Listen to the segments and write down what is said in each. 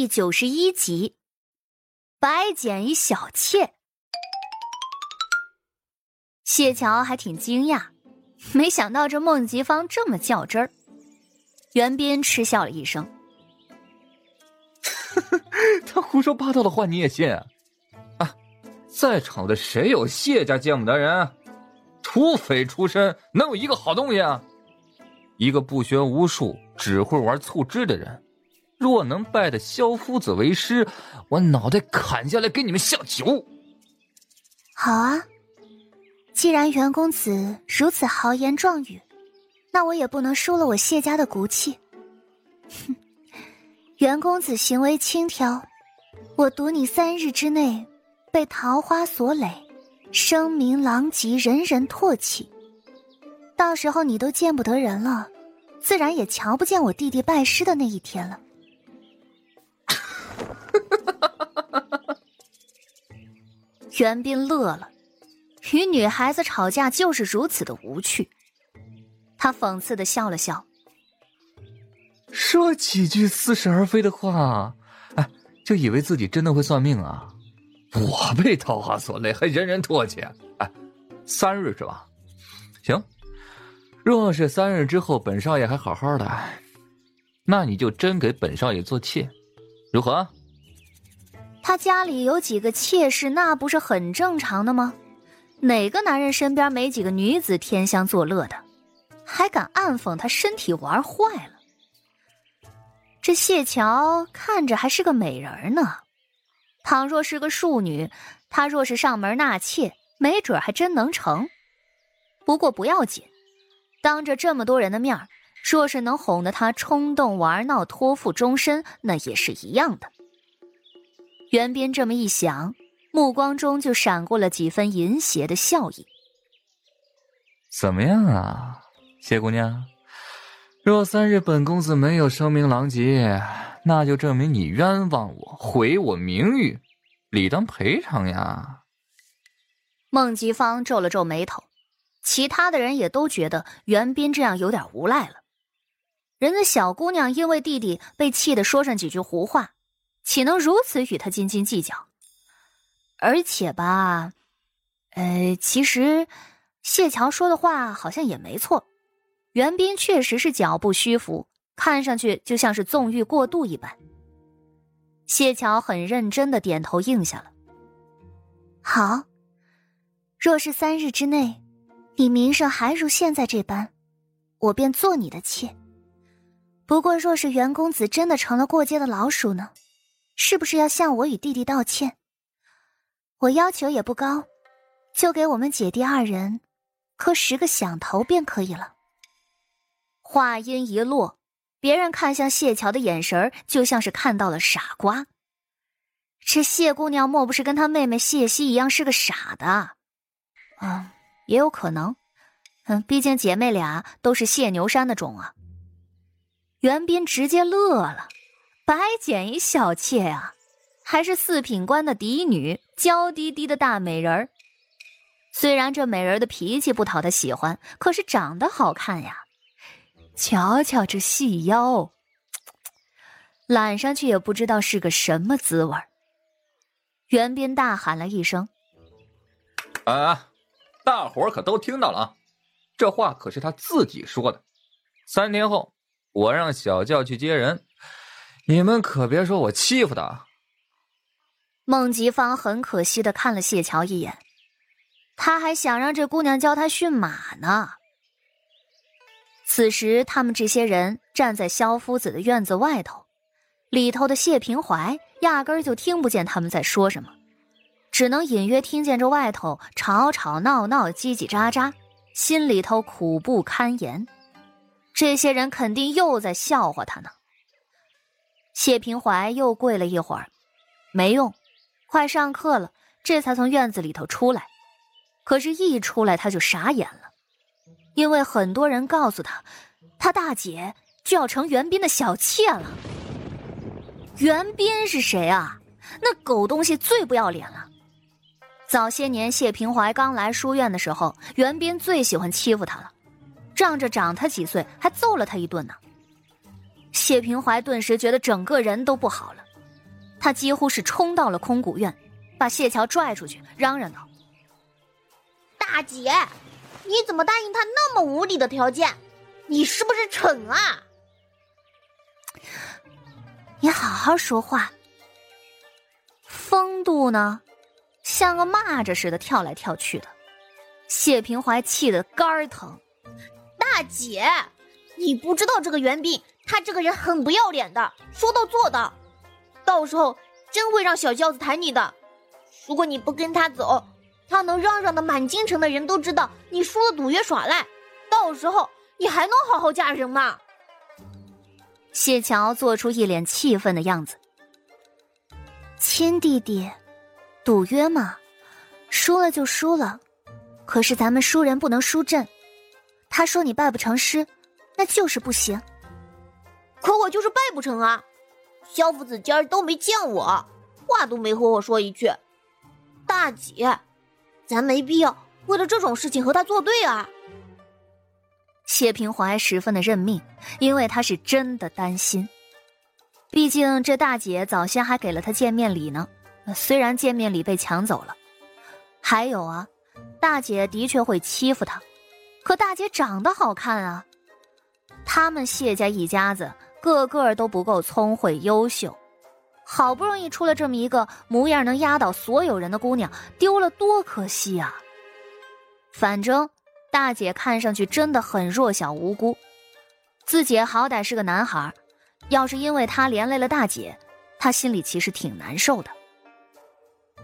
第九十一集，白捡一小妾。谢桥还挺惊讶，没想到这孟吉芳这么较真儿。袁斌嗤笑了一声：“他胡说八道的话你也信？啊，在场的谁有谢家见不得人？土匪出身，能有一个好东西啊？一个不学无术、只会玩醋汁的人。”若能拜的萧夫子为师，我脑袋砍下来给你们下酒。好啊，既然袁公子如此豪言壮语，那我也不能输了我谢家的骨气。哼，袁公子行为轻佻，我赌你三日之内被桃花所累，声名狼藉，人人唾弃。到时候你都见不得人了，自然也瞧不见我弟弟拜师的那一天了。袁斌乐了，与女孩子吵架就是如此的无趣。他讽刺的笑了笑，说几句似是而非的话，哎，就以为自己真的会算命啊？我被桃花所累，还人人唾弃？哎，三日是吧？行，若是三日之后本少爷还好好的，那你就真给本少爷做妾，如何？他家里有几个妾室，那不是很正常的吗？哪个男人身边没几个女子天香作乐的，还敢暗讽他身体玩坏了？这谢桥看着还是个美人呢，倘若是个庶女，他若是上门纳妾，没准还真能成。不过不要紧，当着这么多人的面若是能哄得他冲动玩闹，托付终身，那也是一样的。袁斌这么一想，目光中就闪过了几分淫邪的笑意。怎么样啊，谢姑娘？若三日本公子没有声名狼藉，那就证明你冤枉我，毁我名誉，理当赔偿呀。孟吉芳皱了皱眉头，其他的人也都觉得袁斌这样有点无赖了。人家小姑娘因为弟弟被气得说上几句胡话。岂能如此与他斤斤计较？而且吧，呃，其实谢桥说的话好像也没错，袁斌确实是脚步虚浮，看上去就像是纵欲过度一般。谢桥很认真的点头应下了。好，若是三日之内，你名声还如现在这般，我便做你的妾。不过，若是袁公子真的成了过街的老鼠呢？是不是要向我与弟弟道歉？我要求也不高，就给我们姐弟二人磕十个响头便可以了。话音一落，别人看向谢桥的眼神就像是看到了傻瓜。这谢姑娘莫不是跟她妹妹谢希一样是个傻的？嗯，也有可能。嗯，毕竟姐妹俩都是谢牛山的种啊。袁斌直接乐了。白捡一小妾呀，还是四品官的嫡女，娇滴滴的大美人儿。虽然这美人的脾气不讨他喜欢，可是长得好看呀。瞧瞧这细腰，揽上去也不知道是个什么滋味袁斌大喊了一声：“啊，大伙可都听到了啊！这话可是他自己说的。三天后，我让小轿去接人。”你们可别说我欺负他。孟吉芳很可惜的看了谢桥一眼，他还想让这姑娘教他驯马呢。此时，他们这些人站在萧夫子的院子外头，里头的谢平怀压根儿就听不见他们在说什么，只能隐约听见这外头吵吵闹闹、叽叽喳喳，心里头苦不堪言。这些人肯定又在笑话他呢。谢平怀又跪了一会儿，没用，快上课了，这才从院子里头出来。可是，一出来他就傻眼了，因为很多人告诉他，他大姐就要成袁斌的小妾了。袁斌是谁啊？那狗东西最不要脸了。早些年谢平怀刚来书院的时候，袁斌最喜欢欺负他了，仗着长他几岁，还揍了他一顿呢。谢平怀顿时觉得整个人都不好了，他几乎是冲到了空谷院，把谢桥拽出去，嚷嚷道：“大姐，你怎么答应他那么无理的条件？你是不是蠢啊？你好好说话。”风度呢，像个蚂蚱似的跳来跳去的。谢平怀气得肝疼。大姐，你不知道这个袁斌，他这个人很不要脸的，说到做到。到时候真会让小轿子抬你的。如果你不跟他走，他能嚷嚷的满京城的人都知道你输了赌约耍赖。到时候你还能好好嫁人吗？谢桥做出一脸气愤的样子。亲弟弟，赌约嘛，输了就输了。可是咱们输人不能输阵。他说你拜不成师，那就是不行。可我就是拜不成啊。萧夫子今儿都没见我，话都没和我说一句。大姐，咱没必要为了这种事情和他作对啊。谢平怀十分的认命，因为他是真的担心。毕竟这大姐早先还给了他见面礼呢，虽然见面礼被抢走了。还有啊，大姐的确会欺负他，可大姐长得好看啊。他们谢家一家子。个个都不够聪慧优秀，好不容易出了这么一个模样能压倒所有人的姑娘，丢了多可惜啊！反正大姐看上去真的很弱小无辜，自己好歹是个男孩，要是因为她连累了大姐，她心里其实挺难受的。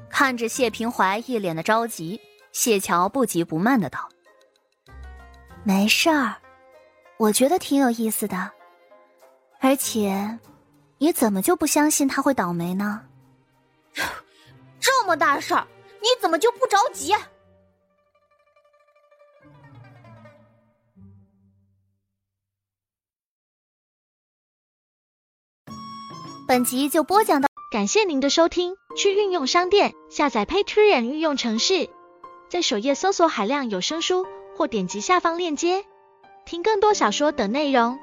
看着谢平怀一脸的着急，谢桥不急不慢的道：“没事儿，我觉得挺有意思的。”而且，你怎么就不相信他会倒霉呢？这么大事儿，你怎么就不着急？本集就播讲到，感谢您的收听。去运用商店下载 Patreon 运用城市，在首页搜索海量有声书，或点击下方链接听更多小说等内容。